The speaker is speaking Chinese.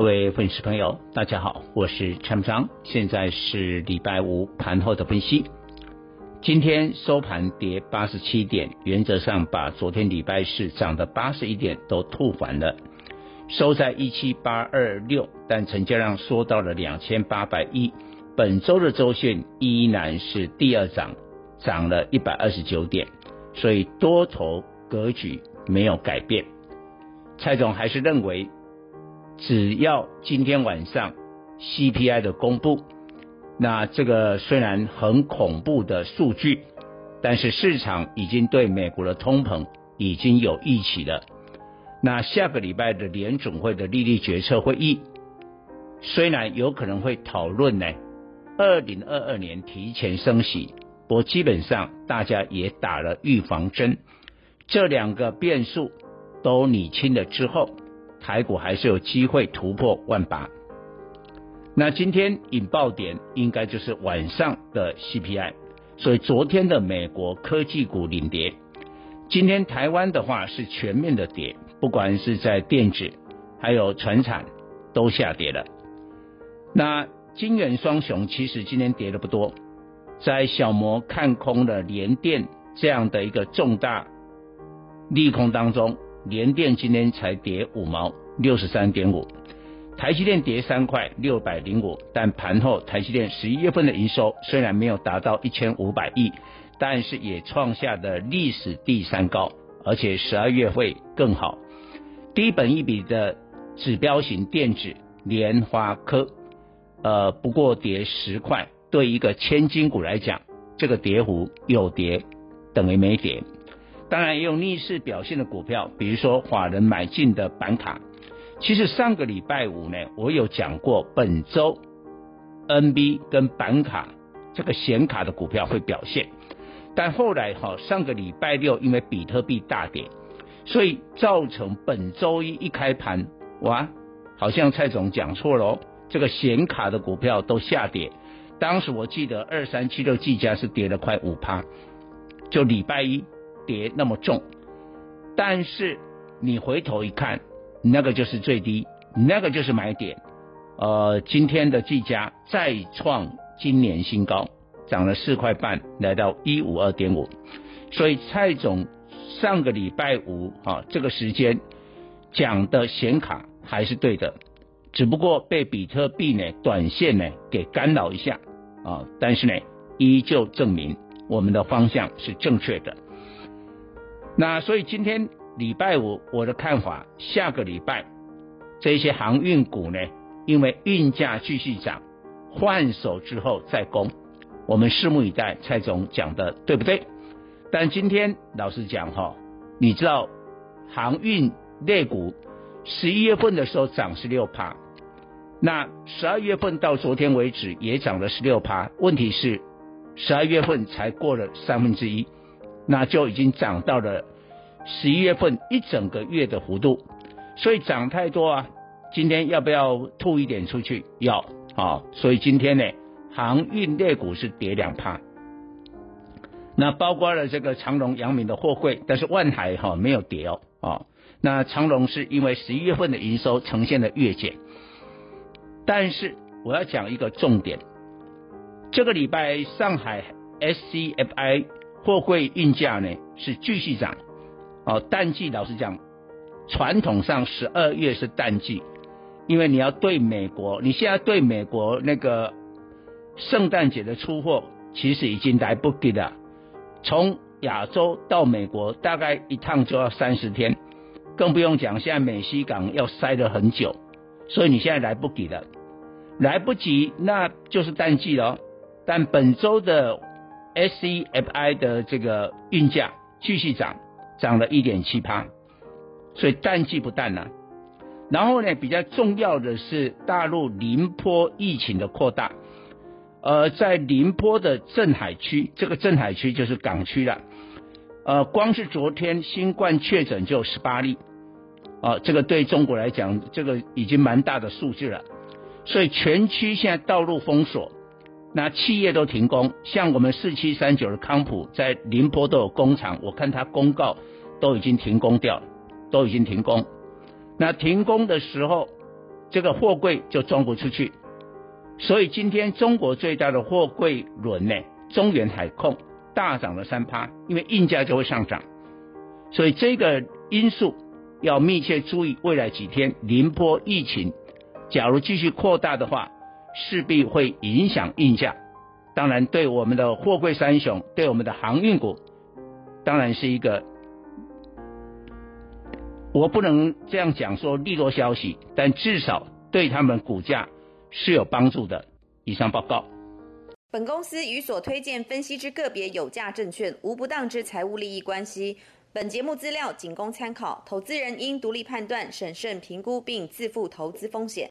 各位粉丝朋友，大家好，我是陈章，现在是礼拜五盘后的分析。今天收盘跌八十七点，原则上把昨天礼拜四涨的八十一点都吐完了，收在一七八二六，但成交量缩到了两千八百亿。本周的周线依然是第二涨，涨了一百二十九点。所以多头格局没有改变，蔡总还是认为，只要今天晚上 CPI 的公布，那这个虽然很恐怖的数据，但是市场已经对美国的通膨已经有预期了。那下个礼拜的联准会的利率决策会议，虽然有可能会讨论呢，二零二二年提前升息。不过基本上大家也打了预防针，这两个变数都理清了之后，台股还是有机会突破万八。那今天引爆点应该就是晚上的 CPI，所以昨天的美国科技股领跌，今天台湾的话是全面的跌，不管是在电子还有船产都下跌了。那金圆双雄其实今天跌的不多。在小摩看空了联电这样的一个重大利空当中，联电今天才跌五毛六十三点五，台积电跌三块六百零五，但盘后台积电十一月份的营收虽然没有达到一千五百亿，但是也创下了历史第三高，而且十二月会更好。低本一笔的指标型电子联发科，呃，不过跌十块。对一个千金股来讲，这个跌幅有跌等于没跌。当然也有逆势表现的股票，比如说法人买进的板卡。其实上个礼拜五呢，我有讲过本周 NB 跟板卡这个显卡的股票会表现，但后来哈上个礼拜六因为比特币大跌，所以造成本周一一开盘哇，好像蔡总讲错了哦，这个显卡的股票都下跌。当时我记得二三七六技嘉是跌了快五趴，就礼拜一跌那么重，但是你回头一看，那个就是最低，那个就是买点。呃，今天的技嘉再创今年新高，涨了四块半，来到一五二点五。所以蔡总上个礼拜五啊这个时间讲的显卡还是对的，只不过被比特币呢短线呢给干扰一下。啊，但是呢，依旧证明我们的方向是正确的。那所以今天礼拜五，我的看法，下个礼拜这些航运股呢，因为运价继续涨，换手之后再攻，我们拭目以待。蔡总讲的对不对？但今天老实讲哈，你知道航运类股十一月份的时候涨十六趴。那十二月份到昨天为止也涨了十六趴，问题是十二月份才过了三分之一，那就已经涨到了十一月份一整个月的幅度，所以涨太多啊！今天要不要吐一点出去？要啊！所以今天呢，航运类股是跌两趴，那包括了这个长荣、阳明的货柜，但是万海哈没有跌哦啊。那长荣是因为十一月份的营收呈现了月减。但是我要讲一个重点，这个礼拜上海 SCFI 货柜运价呢是继续涨，哦，淡季老实讲，传统上十二月是淡季，因为你要对美国，你现在对美国那个圣诞节的出货其实已经来不及了，从亚洲到美国大概一趟就要三十天，更不用讲现在美西港要塞了很久。所以你现在来不及了，来不及，那就是淡季了。但本周的 SCFI 的这个运价继续涨，涨了一点七趴，所以淡季不淡了。然后呢，比较重要的是大陆宁波疫情的扩大，呃，在宁波的镇海区，这个镇海区就是港区了，呃，光是昨天新冠确诊就十八例，啊、呃，这个对中国来讲，这个已经蛮大的数字了，所以全区现在道路封锁，那企业都停工，像我们四七三九的康普在宁波都有工厂，我看他公告都已经停工掉，都已经停工。那停工的时候，这个货柜就装不出去，所以今天中国最大的货柜轮呢，中远海控大涨了三趴，因为运价就会上涨，所以这个因素要密切注意。未来几天宁波疫情假如继续扩大的话，势必会影响运价，当然对我们的货柜三雄，对我们的航运股，当然是一个。我不能这样讲说利多消息，但至少对他们股价是有帮助的。以上报告。本公司与所推荐分析之个别有价证券无不当之财务利益关系。本节目资料仅供参考，投资人应独立判断、审慎评估并自负投资风险。